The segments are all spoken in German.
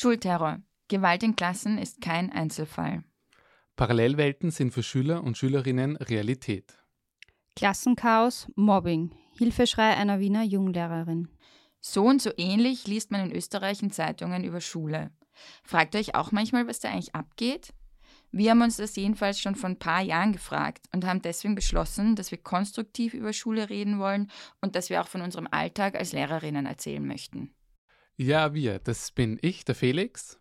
Schulterror. Gewalt in Klassen ist kein Einzelfall. Parallelwelten sind für Schüler und Schülerinnen Realität. Klassenchaos, Mobbing, Hilfeschrei einer Wiener Junglehrerin. So und so ähnlich liest man in Österreich in Zeitungen über Schule. Fragt euch auch manchmal, was da eigentlich abgeht? Wir haben uns das jedenfalls schon vor ein paar Jahren gefragt und haben deswegen beschlossen, dass wir konstruktiv über Schule reden wollen und dass wir auch von unserem Alltag als Lehrerinnen erzählen möchten. Ja, wir, das bin ich, der Felix.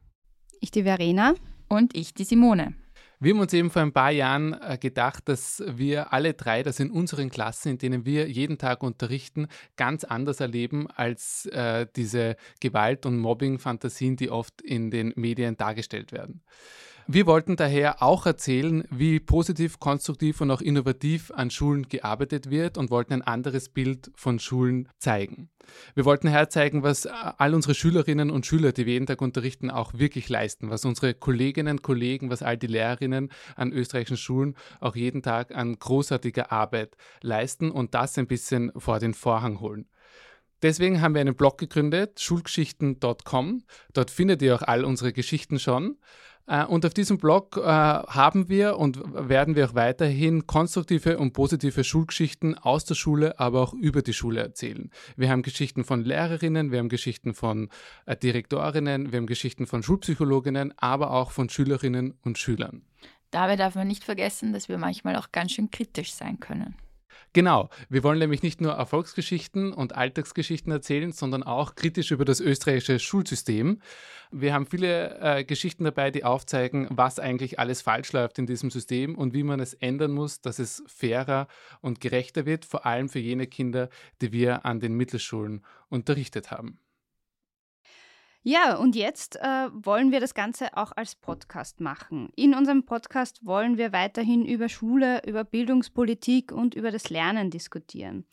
Ich die Verena. Und ich die Simone. Wir haben uns eben vor ein paar Jahren äh, gedacht, dass wir alle drei das in unseren Klassen, in denen wir jeden Tag unterrichten, ganz anders erleben als äh, diese Gewalt- und Mobbing-Fantasien, die oft in den Medien dargestellt werden. Wir wollten daher auch erzählen, wie positiv, konstruktiv und auch innovativ an Schulen gearbeitet wird und wollten ein anderes Bild von Schulen zeigen. Wir wollten herzeigen, was all unsere Schülerinnen und Schüler, die wir jeden Tag unterrichten, auch wirklich leisten, was unsere Kolleginnen, Kollegen, was all die Lehrerinnen an österreichischen Schulen auch jeden Tag an großartiger Arbeit leisten und das ein bisschen vor den Vorhang holen. Deswegen haben wir einen Blog gegründet, schulgeschichten.com. Dort findet ihr auch all unsere Geschichten schon. Äh, und auf diesem Blog äh, haben wir und werden wir auch weiterhin konstruktive und positive Schulgeschichten aus der Schule, aber auch über die Schule erzählen. Wir haben Geschichten von Lehrerinnen, wir haben Geschichten von äh, Direktorinnen, wir haben Geschichten von Schulpsychologinnen, aber auch von Schülerinnen und Schülern. Dabei darf man nicht vergessen, dass wir manchmal auch ganz schön kritisch sein können. Genau, wir wollen nämlich nicht nur Erfolgsgeschichten und Alltagsgeschichten erzählen, sondern auch kritisch über das österreichische Schulsystem. Wir haben viele äh, Geschichten dabei, die aufzeigen, was eigentlich alles falsch läuft in diesem System und wie man es ändern muss, dass es fairer und gerechter wird, vor allem für jene Kinder, die wir an den Mittelschulen unterrichtet haben. Ja, und jetzt äh, wollen wir das Ganze auch als Podcast machen. In unserem Podcast wollen wir weiterhin über Schule, über Bildungspolitik und über das Lernen diskutieren.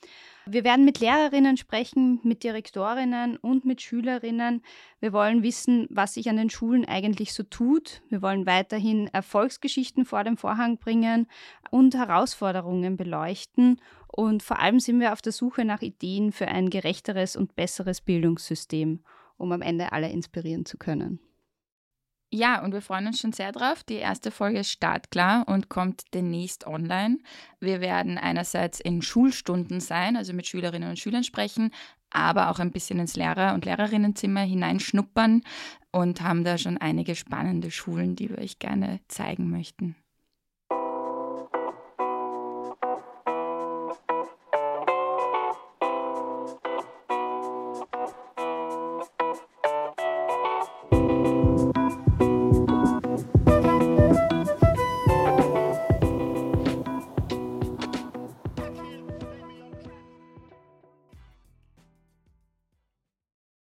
Wir werden mit Lehrerinnen sprechen, mit Direktorinnen und mit Schülerinnen. Wir wollen wissen, was sich an den Schulen eigentlich so tut. Wir wollen weiterhin Erfolgsgeschichten vor den Vorhang bringen und Herausforderungen beleuchten. Und vor allem sind wir auf der Suche nach Ideen für ein gerechteres und besseres Bildungssystem um am Ende alle inspirieren zu können. Ja, und wir freuen uns schon sehr drauf. Die erste Folge ist startklar und kommt demnächst online. Wir werden einerseits in Schulstunden sein, also mit Schülerinnen und Schülern sprechen, aber auch ein bisschen ins Lehrer- und Lehrerinnenzimmer hineinschnuppern und haben da schon einige spannende Schulen, die wir euch gerne zeigen möchten.